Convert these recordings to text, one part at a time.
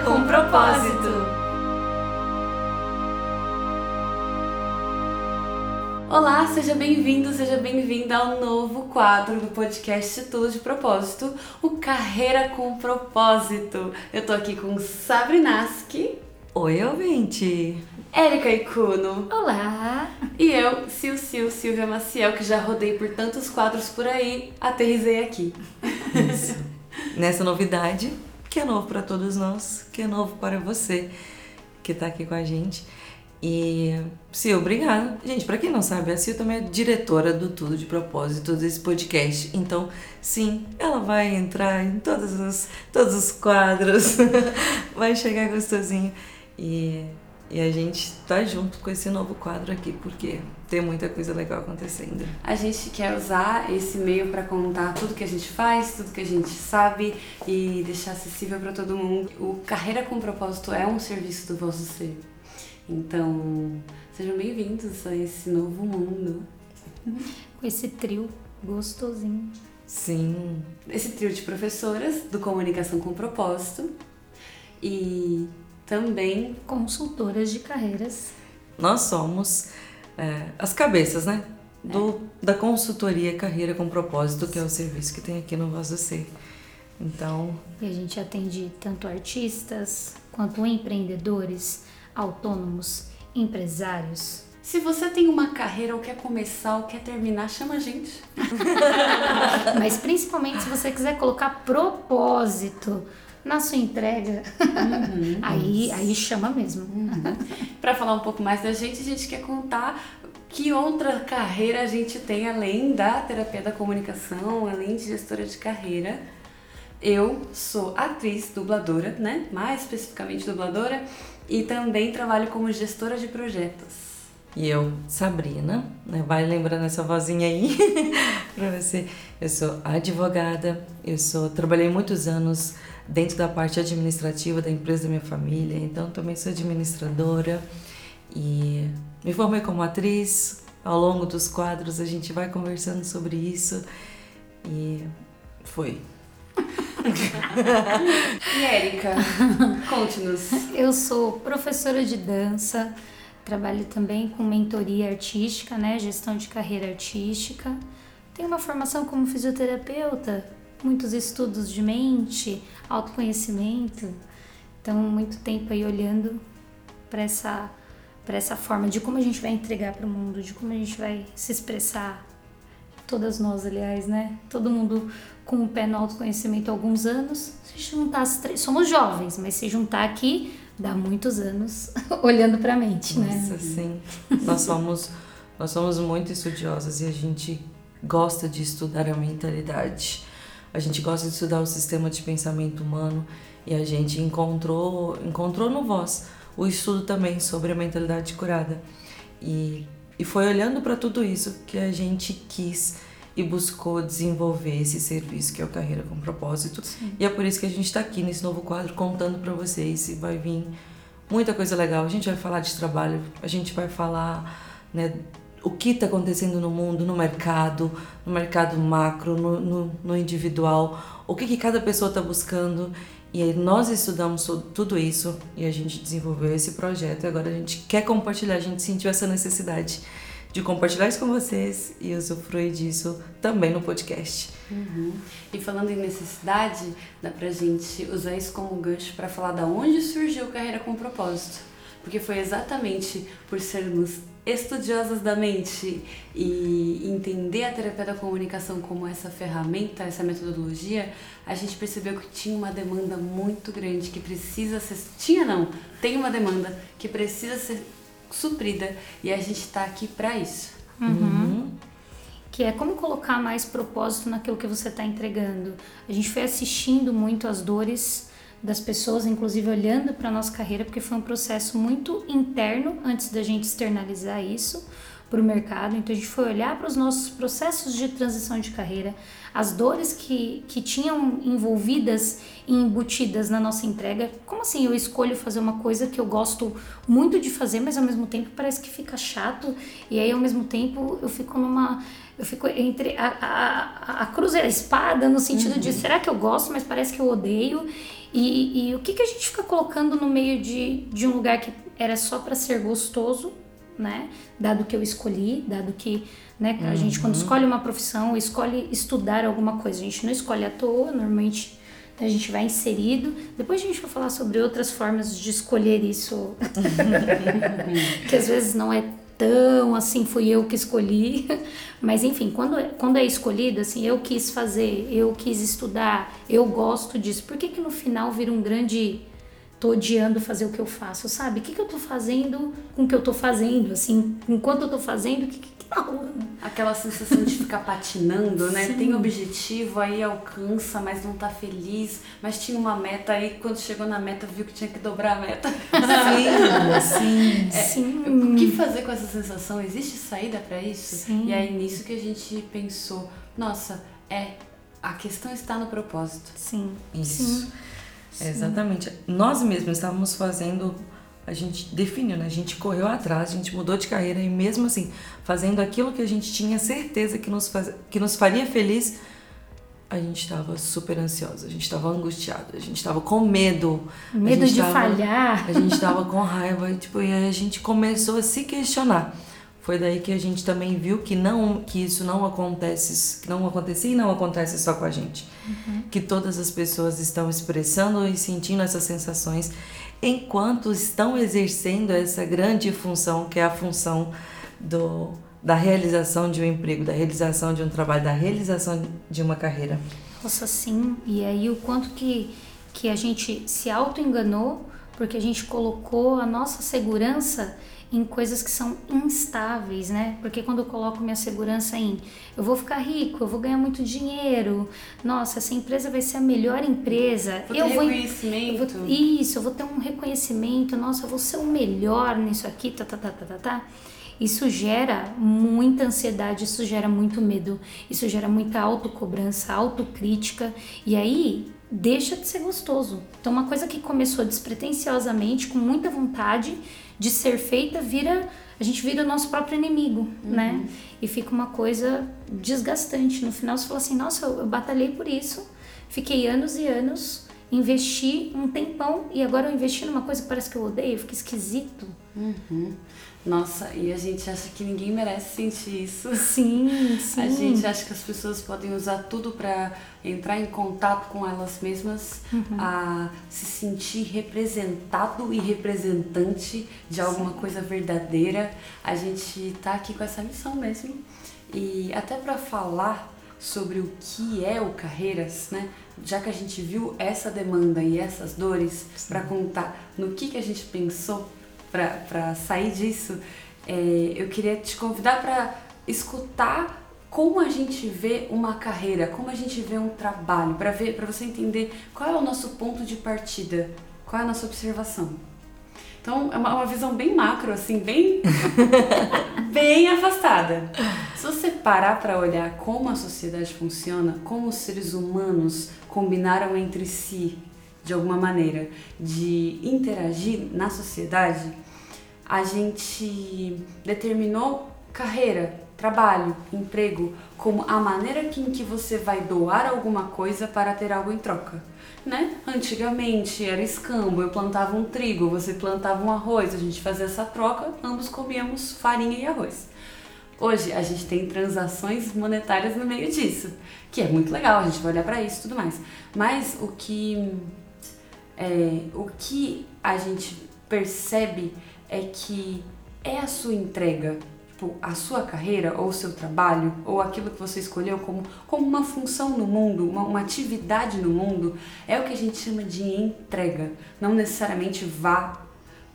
Com propósito. Olá, seja bem-vindo, seja bem-vinda ao novo quadro do podcast Tudo de Propósito, o Carreira com Propósito. Eu tô aqui com Sabrinaski. Oi, ouvinte! Érica Icuno. Olá! E eu, Sil Sil Silvia Maciel, que já rodei por tantos quadros por aí, aterrisei aqui. Isso. Nessa novidade, que é novo para todos nós, que é novo para você que tá aqui com a gente. E, Sil, obrigada. Gente, para quem não sabe, a Sil também é diretora do Tudo de Propósito desse podcast. Então, sim, ela vai entrar em todos os, todos os quadros, vai chegar gostosinho. E, e a gente tá junto com esse novo quadro aqui, porque tem muita coisa legal acontecendo. A gente quer usar esse meio para contar tudo que a gente faz, tudo que a gente sabe e deixar acessível para todo mundo. O Carreira com Propósito é um serviço do vosso ser. Então, sejam bem-vindos a esse novo mundo. Com esse trio gostosinho. Sim. Esse trio de professoras do Comunicação com Propósito e também consultoras de carreiras. Nós somos é, as cabeças, né? Do, é. Da consultoria Carreira com Propósito, que é o serviço que tem aqui no Voz do Ser. Então. E a gente atende tanto artistas quanto empreendedores, autônomos, empresários. Se você tem uma carreira ou quer começar ou quer terminar, chama a gente. Mas principalmente se você quiser colocar propósito na sua entrega, uhum, aí, aí chama mesmo. Uhum. Para falar um pouco mais da gente, a gente quer contar que outra carreira a gente tem além da terapia da comunicação, além de gestora de carreira. Eu sou atriz, dubladora, né? Mais especificamente dubladora, e também trabalho como gestora de projetos. E eu, Sabrina, né? vai lembrando essa vozinha aí para você. Eu sou advogada, eu sou trabalhei muitos anos dentro da parte administrativa da empresa da minha família, então também sou administradora e me formei como atriz. Ao longo dos quadros a gente vai conversando sobre isso e foi. e Érica, conte-nos. Eu sou professora de dança, trabalho também com mentoria artística, né, gestão de carreira artística. Tenho uma formação como fisioterapeuta, muitos estudos de mente, autoconhecimento. Então, muito tempo aí olhando para essa para essa forma de como a gente vai entregar para o mundo, de como a gente vai se expressar. Todas nós, aliás, né? Todo mundo com o pé no autoconhecimento há alguns anos. Se juntar as três, somos jovens, mas se juntar aqui dá muitos anos olhando para a mente, Nossa, né? Nossa, sim. nós somos nós somos muito estudiosas e a gente gosta de estudar a mentalidade. A gente gosta de estudar o sistema de pensamento humano e a gente encontrou, encontrou no Voz o estudo também sobre a mentalidade curada. E, e foi olhando para tudo isso que a gente quis e buscou desenvolver esse serviço que é o Carreira com Propósito. Sim. E é por isso que a gente está aqui nesse novo quadro contando para vocês e vai vir muita coisa legal. A gente vai falar de trabalho, a gente vai falar né, o que está acontecendo no mundo, no mercado, no mercado macro, no, no, no individual, o que, que cada pessoa está buscando. E aí nós estudamos tudo isso e a gente desenvolveu esse projeto e agora a gente quer compartilhar, a gente sentiu essa necessidade de compartilhar isso com vocês e usufruir disso também no podcast. Uhum. E falando em necessidade, dá pra gente usar isso como gancho para falar da onde surgiu Carreira com Propósito. Porque foi exatamente por sermos estudiosas da mente e entender a terapia da comunicação como essa ferramenta, essa metodologia, a gente percebeu que tinha uma demanda muito grande que precisa ser. Tinha não, tem uma demanda que precisa ser suprida e a gente está aqui para isso. Uhum. Uhum. Que é como colocar mais propósito naquilo que você está entregando. A gente foi assistindo muito as dores das pessoas, inclusive olhando para nossa carreira, porque foi um processo muito interno antes da gente externalizar isso, para o mercado. Então a gente foi olhar para os nossos processos de transição de carreira, as dores que, que tinham envolvidas e embutidas na nossa entrega. Como assim eu escolho fazer uma coisa que eu gosto muito de fazer, mas ao mesmo tempo parece que fica chato, e aí ao mesmo tempo eu fico numa. Eu fico entre a, a, a cruz e a espada, no sentido uhum. de será que eu gosto, mas parece que eu odeio. E, e o que, que a gente fica colocando no meio de, de um lugar que era só para ser gostoso, né? Dado que eu escolhi, dado que né, a uhum. gente quando escolhe uma profissão, escolhe estudar alguma coisa, a gente não escolhe à toa, normalmente a gente vai inserido. Depois a gente vai falar sobre outras formas de escolher isso, que às vezes não é tão assim, fui eu que escolhi. Mas enfim, quando, quando é escolhido, assim, eu quis fazer, eu quis estudar, eu gosto disso. Por que, que no final vira um grande tô odiando fazer o que eu faço, sabe? O que, que eu tô fazendo com o que eu tô fazendo, assim, enquanto eu tô fazendo, o que, Aquela sensação de ficar patinando, né? Sim. Tem objetivo, aí alcança, mas não tá feliz, mas tinha uma meta, aí quando chegou na meta viu que tinha que dobrar a meta. Sim, sim, é, sim. O que fazer com essa sensação? Existe saída para isso? Sim. E aí nisso que a gente pensou, nossa, é, a questão está no propósito. Sim. Isso. Sim. É, exatamente. Nós mesmos estávamos fazendo, a gente definiu, né? A gente correu atrás, a gente mudou de carreira e mesmo assim, fazendo aquilo que a gente tinha certeza que nos, faz, que nos faria feliz, a gente estava super ansiosa, a gente estava angustiada, a gente estava com medo. Medo de tava, falhar. A gente estava com raiva e, tipo, e aí a gente começou a se questionar. Foi daí que a gente também viu que não que isso não acontece, que não acontecia e não acontece só com a gente. Uhum. Que todas as pessoas estão expressando e sentindo essas sensações enquanto estão exercendo essa grande função que é a função do da realização de um emprego, da realização de um trabalho, da realização de uma carreira. Nossa, sim. E aí o quanto que que a gente se auto-enganou porque a gente colocou a nossa segurança em coisas que são instáveis, né? Porque quando eu coloco minha segurança em eu vou ficar rico, eu vou ganhar muito dinheiro, nossa, essa empresa vai ser a melhor empresa. Vou eu ter vou reconhecimento. Eu vou, isso, eu vou ter um reconhecimento, nossa, eu vou ser o melhor nisso aqui, tá, tá, tá, tá, tá, tá. Isso gera muita ansiedade, isso gera muito medo, isso gera muita autocobrança, autocrítica, e aí deixa de ser gostoso. Então, uma coisa que começou despretensiosamente, com muita vontade, de ser feita vira a gente vira o nosso próprio inimigo, uhum. né? E fica uma coisa desgastante. No final você fala assim, nossa, eu, eu batalhei por isso, fiquei anos e anos, investi um tempão e agora eu investi numa coisa que parece que eu odeio, fica esquisito. Uhum. Nossa, e a gente acha que ninguém merece sentir isso. Sim, sim. A gente acha que as pessoas podem usar tudo para entrar em contato com elas mesmas, uhum. a se sentir representado e representante de alguma sim. coisa verdadeira. A gente tá aqui com essa missão mesmo. E até para falar sobre o que é o Carreiras, né? Já que a gente viu essa demanda e essas dores, para contar no que, que a gente pensou para sair disso, é, eu queria te convidar para escutar como a gente vê uma carreira, como a gente vê um trabalho, para ver, para você entender qual é o nosso ponto de partida, qual é a nossa observação. Então é uma, uma visão bem macro, assim, bem bem afastada. Se você parar para olhar como a sociedade funciona, como os seres humanos combinaram entre si de alguma maneira de interagir na sociedade, a gente determinou carreira, trabalho, emprego como a maneira em que você vai doar alguma coisa para ter algo em troca. Né? Antigamente era escambo, eu plantava um trigo, você plantava um arroz, a gente fazia essa troca, ambos comíamos farinha e arroz. Hoje a gente tem transações monetárias no meio disso, que é muito legal, a gente vai olhar para isso e tudo mais. Mas o que é, o que a gente percebe é que é a sua entrega, tipo, a sua carreira ou o seu trabalho ou aquilo que você escolheu como, como uma função no mundo, uma, uma atividade no mundo, é o que a gente chama de entrega. Não necessariamente vá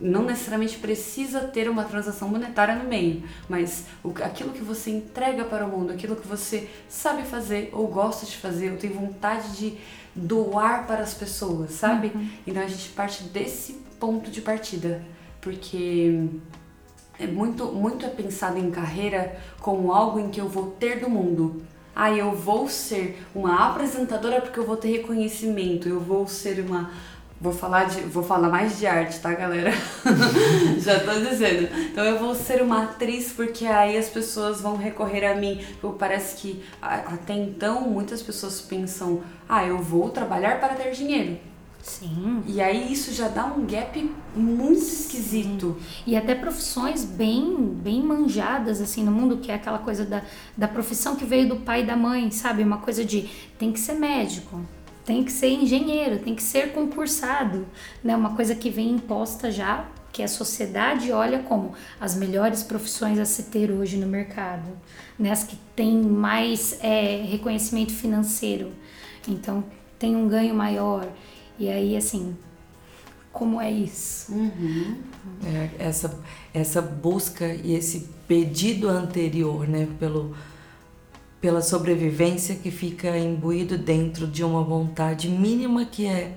não necessariamente precisa ter uma transação monetária no meio, mas aquilo que você entrega para o mundo, aquilo que você sabe fazer ou gosta de fazer, ou tem vontade de doar para as pessoas, sabe? Uhum. Então a gente parte desse ponto de partida, porque é muito, muito é pensado em carreira como algo em que eu vou ter do mundo. Ah, eu vou ser uma apresentadora porque eu vou ter reconhecimento, eu vou ser uma Vou falar, de, vou falar mais de arte, tá, galera? Já tô dizendo. Então eu vou ser uma atriz porque aí as pessoas vão recorrer a mim. Parece que até então muitas pessoas pensam: ah, eu vou trabalhar para ter dinheiro. Sim. E aí isso já dá um gap muito esquisito. Sim. E até profissões bem, bem manjadas assim no mundo, que é aquela coisa da, da profissão que veio do pai e da mãe, sabe? Uma coisa de tem que ser médico, tem que ser engenheiro, tem que ser concursado, né? Uma coisa que vem imposta já, que a sociedade olha como as melhores profissões a se ter hoje no mercado, né? As que têm mais é, reconhecimento financeiro, então tem um ganho maior. E aí, assim, como é isso? Uhum. É, essa, essa busca e esse pedido anterior, né, pelo pela sobrevivência que fica imbuído dentro de uma vontade mínima que é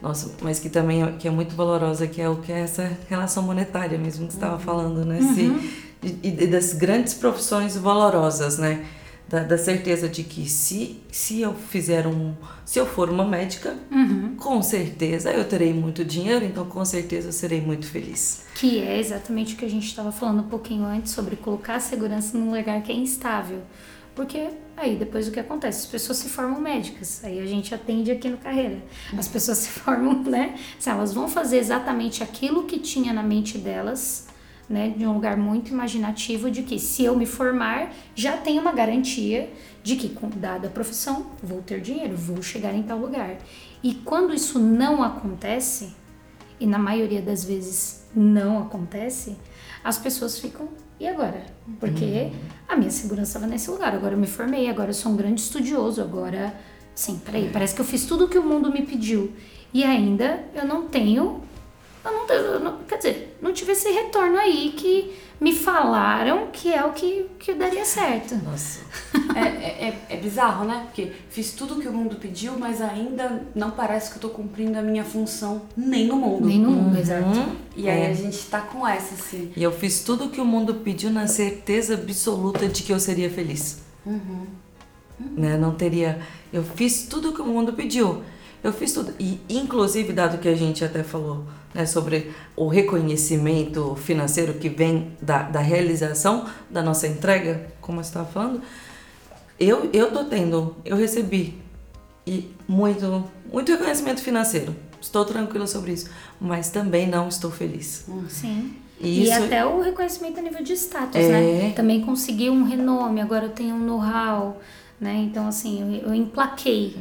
nossa, mas que também é, que é muito valorosa, que é o que é essa relação monetária mesmo que você estava uhum. falando, né? Uhum. Se, e, e, das grandes profissões valorosas, né? Da, da, certeza de que se, se eu fizer um. Se eu for uma médica, uhum. com certeza eu terei muito dinheiro, então com certeza eu serei muito feliz. Que é exatamente o que a gente estava falando um pouquinho antes sobre colocar a segurança num lugar que é instável. Porque aí depois o que acontece? As pessoas se formam médicas, aí a gente atende aqui no carreira. As pessoas se formam, né? Assim, elas vão fazer exatamente aquilo que tinha na mente delas, né? De um lugar muito imaginativo de que se eu me formar, já tenho uma garantia de que, dada a profissão, vou ter dinheiro, vou chegar em tal lugar. E quando isso não acontece, e na maioria das vezes não acontece, as pessoas ficam e agora? Porque uhum. a minha segurança estava nesse lugar. Agora eu me formei, agora eu sou um grande estudioso. Agora, sim, peraí, parece que eu fiz tudo o que o mundo me pediu. E ainda eu não tenho. Eu não, eu não, quer dizer, não tive esse retorno aí que me falaram que é o que, que daria certo. Nossa. É, é, é, é bizarro, né? Porque fiz tudo o que o mundo pediu, mas ainda não parece que eu tô cumprindo a minha função nem no mundo. Nem no mundo, uhum. exato. E aí é. a gente tá com essa, assim. E eu fiz tudo o que o mundo pediu na certeza absoluta de que eu seria feliz. Uhum. Uhum. Né? Não teria. Eu fiz tudo o que o mundo pediu. Eu fiz tudo. E, inclusive, dado que a gente até falou né, sobre o reconhecimento financeiro que vem da, da realização da nossa entrega, como você estava falando, eu, eu tô tendo, eu recebi e muito, muito reconhecimento financeiro. Estou tranquila sobre isso, mas também não estou feliz. Uhum. Sim. E, isso... e até o reconhecimento a nível de status, é... né? Também consegui um renome, agora eu tenho um know-how, né? Então, assim, eu, eu emplaquei.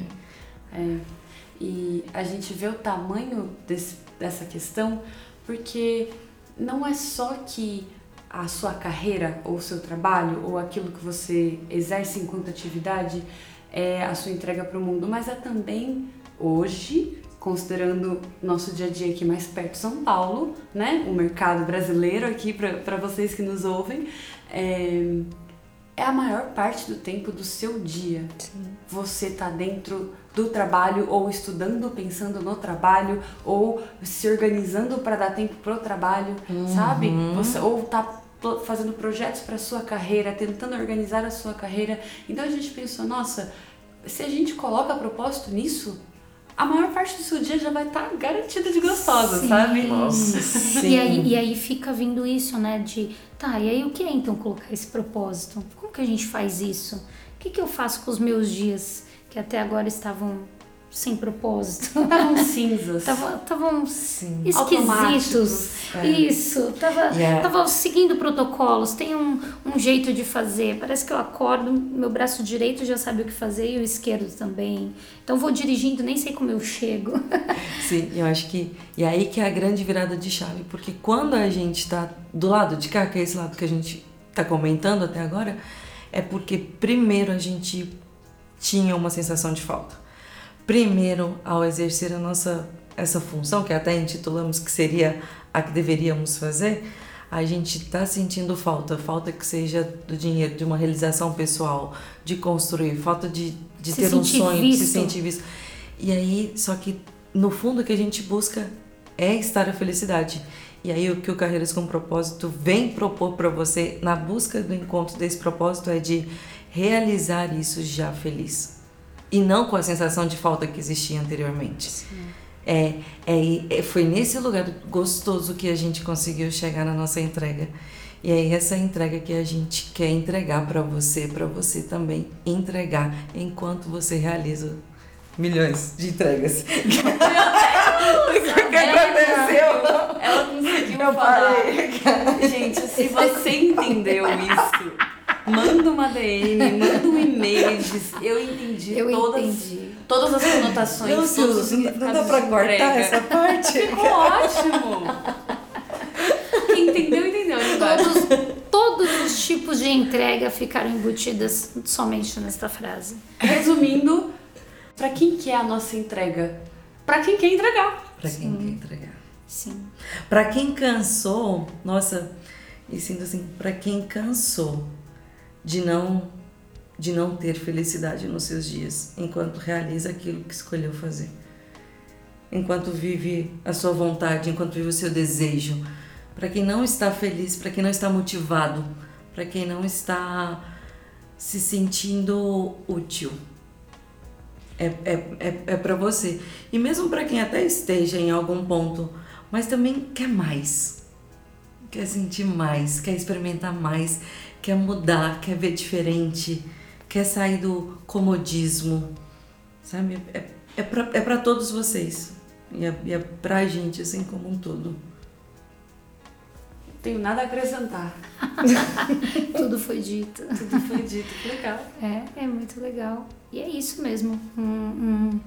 É. E a gente vê o tamanho desse, dessa questão porque não é só que a sua carreira ou o seu trabalho ou aquilo que você exerce enquanto atividade é a sua entrega para o mundo, mas é também hoje, considerando nosso dia a dia aqui mais perto de São Paulo, né, o mercado brasileiro aqui para vocês que nos ouvem, é, é a maior parte do tempo do seu dia. Sim. Você tá dentro do trabalho ou estudando, pensando no trabalho ou se organizando para dar tempo pro trabalho, uhum. sabe? Você ou tá fazendo projetos para sua carreira, tentando organizar a sua carreira. Então a gente pensou, nossa, se a gente coloca propósito nisso, a maior parte do seu dia já vai estar tá garantida de gostosa, sim. sabe? Nossa, sim. E aí, e aí fica vindo isso, né? De, tá, e aí o que é então colocar esse propósito? Como que a gente faz isso? O que, que eu faço com os meus dias que até agora estavam sem propósito. Estavam cinzas. Estavam esquisitos. É. Isso. Tava, yeah. tava seguindo protocolos. Tem um, um jeito de fazer. Parece que eu acordo, meu braço direito já sabe o que fazer e o esquerdo também. Então vou dirigindo, nem sei como eu chego. Sim, eu acho que. E aí que é a grande virada de chave. Porque quando a gente está do lado de cá, que é esse lado que a gente está comentando até agora, é porque primeiro a gente tinha uma sensação de falta primeiro ao exercer a nossa essa função que até intitulamos que seria a que deveríamos fazer, a gente está sentindo falta, falta que seja do dinheiro, de uma realização pessoal, de construir, falta de, de ter um sonho, visto. de se sentir visto. E aí, só que no fundo o que a gente busca é estar a felicidade. E aí o que o Carreiras com Propósito vem propor para você na busca do encontro desse propósito é de realizar isso já feliz. E não com a sensação de falta que existia anteriormente. É, é, é, foi nesse lugar gostoso que a gente conseguiu chegar na nossa entrega. E é essa entrega que a gente quer entregar para você, para você também entregar enquanto você realiza milhões de entregas. o que aconteceu? Ela conseguiu falar. Parei. Gente, se você entendeu isso, manda uma DM, manda um e-mail, diz, eu entendi eu todas, entendi. todas as conotações, não, todos os Não dá pra cortar essa parte? Ficou ótimo! Quem entendeu, entendeu. Todos, todos os tipos de entrega ficaram embutidas somente nesta frase. Resumindo, para quem que é a nossa entrega? Para quem quer entregar. Para quem quer entregar. Sim. Para quem cansou, nossa, e sinto assim, para quem cansou de não de não ter felicidade nos seus dias, enquanto realiza aquilo que escolheu fazer. Enquanto vive a sua vontade, enquanto vive o seu desejo. Para quem não está feliz, para quem não está motivado, para quem não está se sentindo útil. É, é, é, é para você. E mesmo para quem até esteja em algum ponto, mas também quer mais. Quer sentir mais, quer experimentar mais, quer mudar, quer ver diferente, quer sair do comodismo, sabe? É, é para é pra todos vocês e é, é pra gente, assim, como um todo. Tenho nada a acrescentar. Tudo foi dito. Tudo foi dito, legal. É, é muito legal. E é isso mesmo. Um, um,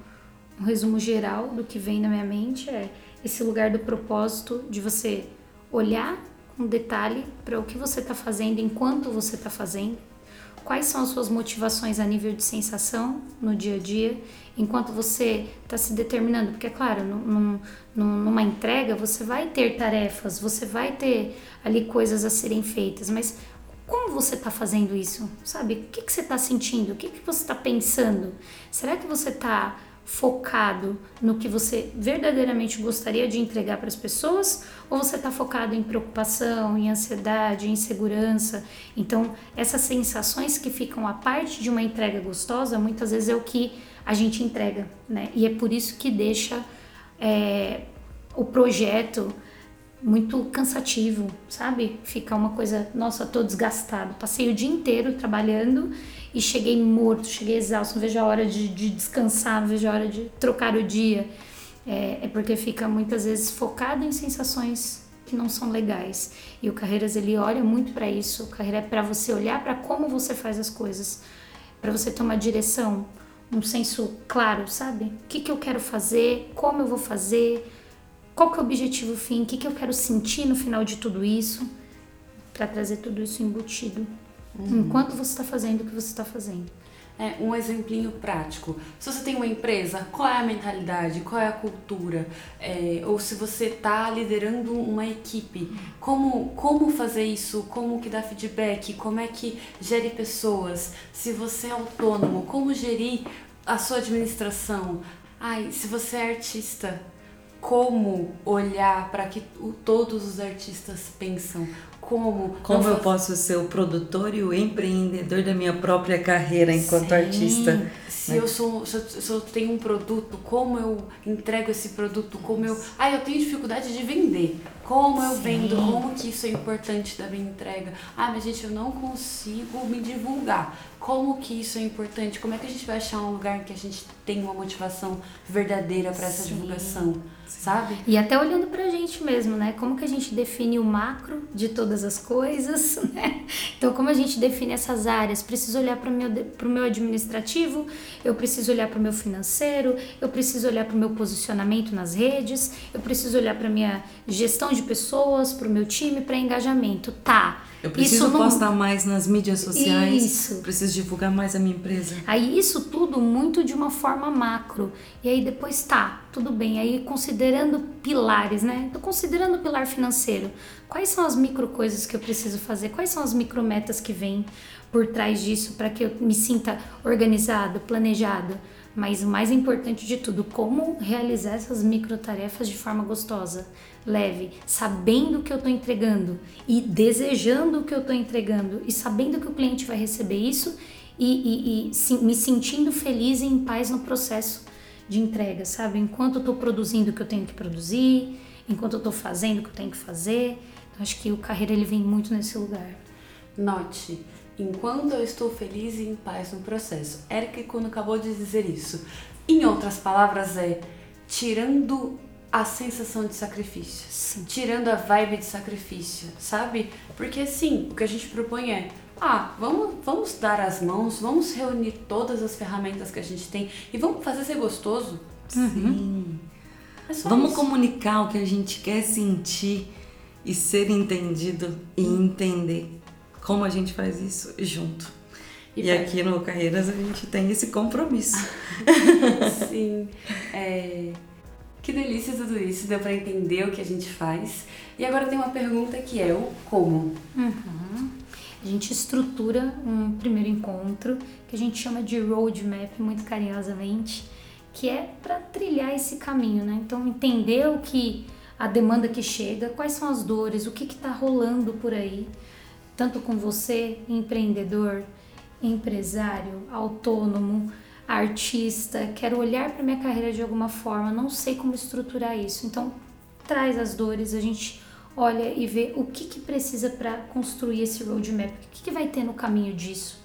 um resumo geral do que vem na minha mente é esse lugar do propósito de você olhar um detalhe para o que você está fazendo enquanto você está fazendo, quais são as suas motivações a nível de sensação no dia a dia, enquanto você está se determinando, porque é claro, num, num, numa entrega você vai ter tarefas, você vai ter ali coisas a serem feitas, mas como você está fazendo isso? Sabe? O que, que você está sentindo? O que, que você está pensando? Será que você está focado no que você verdadeiramente gostaria de entregar para as pessoas ou você está focado em preocupação, em ansiedade, em insegurança? Então, essas sensações que ficam a parte de uma entrega gostosa, muitas vezes é o que a gente entrega, né? E é por isso que deixa é, o projeto muito cansativo, sabe? Fica uma coisa, nossa, tô desgastado. Passei o dia inteiro trabalhando e cheguei morto, cheguei exausto, não vejo a hora de, de descansar, não vejo a hora de trocar o dia. É, é porque fica muitas vezes focado em sensações que não são legais. E o Carreiras ele olha muito para isso. O Carreira é para você olhar para como você faz as coisas, para você tomar direção, um senso claro, sabe? O que, que eu quero fazer, como eu vou fazer, qual que é o objetivo fim, o que, que eu quero sentir no final de tudo isso, para trazer tudo isso embutido uhum. enquanto você está fazendo o que você está fazendo. É, um exemplinho prático. Se você tem uma empresa, qual é a mentalidade, qual é a cultura? É, ou se você está liderando uma equipe, como, como fazer isso? Como que dá feedback? Como é que gere pessoas? Se você é autônomo, como gerir a sua administração? Ai, se você é artista, como olhar para que todos os artistas pensam, como como eu posso ser o produtor e o empreendedor da minha própria carreira enquanto Sim. artista se né? eu sou se eu, se eu, tenho um produto como eu entrego esse produto como eu ah eu tenho dificuldade de vender como eu Sim. vendo como que isso é importante da minha entrega ah mas gente eu não consigo me divulgar como que isso é importante como é que a gente vai achar um lugar que a gente tem uma motivação verdadeira para essa divulgação sabe? E até olhando pra gente mesmo, né? Como que a gente define o macro de todas as coisas, né? Então, como a gente define essas áreas? Preciso olhar para o meu, meu administrativo, eu preciso olhar para o meu financeiro, eu preciso olhar para o meu posicionamento nas redes, eu preciso olhar para minha gestão de pessoas, para o meu time, para engajamento. Tá. Eu preciso não... postar mais nas mídias sociais. Isso. Preciso divulgar mais a minha empresa. Aí isso tudo muito de uma forma macro. E aí depois tá, tudo bem. Aí considerando pilares, né? Tô considerando o pilar financeiro. Quais são as micro coisas que eu preciso fazer? Quais são as micro metas que vêm por trás disso para que eu me sinta organizado, planejado? Mas o mais importante de tudo, como realizar essas micro tarefas de forma gostosa, leve, sabendo o que eu estou entregando e desejando o que eu estou entregando e sabendo que o cliente vai receber isso e, e, e sim, me sentindo feliz e em paz no processo de entrega, sabe? Enquanto eu estou produzindo o que eu tenho que produzir, enquanto eu estou fazendo o que eu tenho que fazer. Então, acho que o carreira ele vem muito nesse lugar. Note, enquanto eu estou feliz e em paz no processo. Eric, quando acabou de dizer isso, em outras palavras, é tirando a sensação de sacrifício, Sim. tirando a vibe de sacrifício, sabe? Porque sim, o que a gente propõe é ah, vamos, vamos dar as mãos, vamos reunir todas as ferramentas que a gente tem e vamos fazer ser gostoso. Sim. É Vamos isso. comunicar o que a gente quer sentir e ser entendido e entender como a gente faz isso junto. E E, aqui no Carreiras a gente tem esse compromisso. Sim. É... Que delícia tudo isso, deu pra entender o que a gente faz. E agora tem uma pergunta que é o como. A gente estrutura um primeiro encontro que a gente chama de roadmap, muito carinhosamente, que é para trilhar esse caminho, né? Então, entender o que a demanda que chega, quais são as dores, o que está rolando por aí, tanto com você, empreendedor, empresário, autônomo, artista, quero olhar para minha carreira de alguma forma, não sei como estruturar isso. Então, traz as dores, a gente olha e vê o que, que precisa para construir esse roadmap, o que, que vai ter no caminho disso.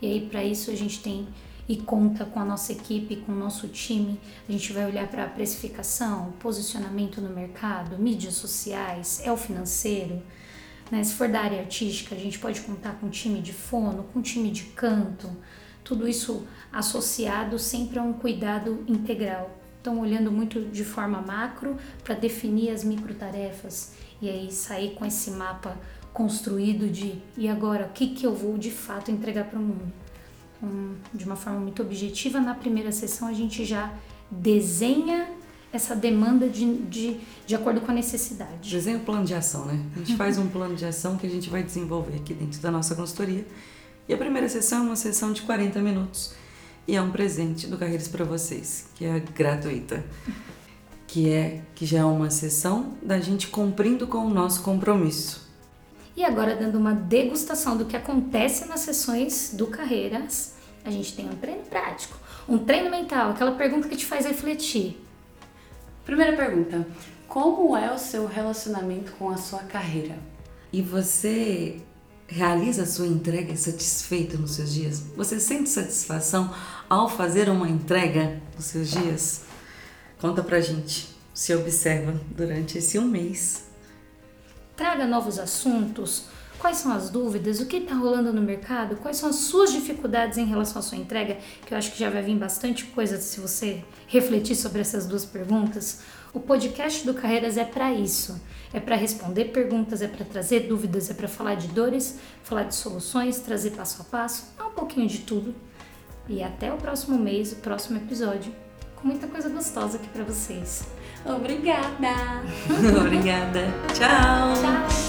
E aí, para isso, a gente tem e conta com a nossa equipe, com o nosso time. A gente vai olhar para a precificação, posicionamento no mercado, mídias sociais, é o financeiro. Né? Se for da área artística, a gente pode contar com time de fono, com time de canto, tudo isso associado sempre a um cuidado integral. Então, olhando muito de forma macro para definir as microtarefas e aí sair com esse mapa construído de e agora o que, que eu vou de fato entregar para o mundo. Então, de uma forma muito objetiva, na primeira sessão a gente já desenha essa demanda de, de, de acordo com a necessidade. Desenha o plano de ação, né? A gente faz um plano de ação que a gente vai desenvolver aqui dentro da nossa consultoria. E a primeira sessão é uma sessão de 40 minutos e é um presente do Carreiras para vocês, que é gratuita. Que é que já é uma sessão da gente cumprindo com o nosso compromisso. E agora, dando uma degustação do que acontece nas sessões do Carreiras, a gente tem um treino prático, um treino mental, aquela pergunta que te faz refletir. Primeira pergunta: Como é o seu relacionamento com a sua carreira? E você realiza a sua entrega satisfeito nos seus dias? Você sente satisfação ao fazer uma entrega nos seus dias? Conta pra gente. Se observa durante esse um mês. Traga novos assuntos. Quais são as dúvidas? O que está rolando no mercado? Quais são as suas dificuldades em relação à sua entrega? Que eu acho que já vai vir bastante coisa se você refletir sobre essas duas perguntas. O podcast do Carreiras é para isso. É para responder perguntas, é para trazer dúvidas, é para falar de dores, falar de soluções, trazer passo a passo, um pouquinho de tudo. E até o próximo mês, o próximo episódio, com muita coisa gostosa aqui para vocês. Obrigada! Obrigada. Tchau, tchau.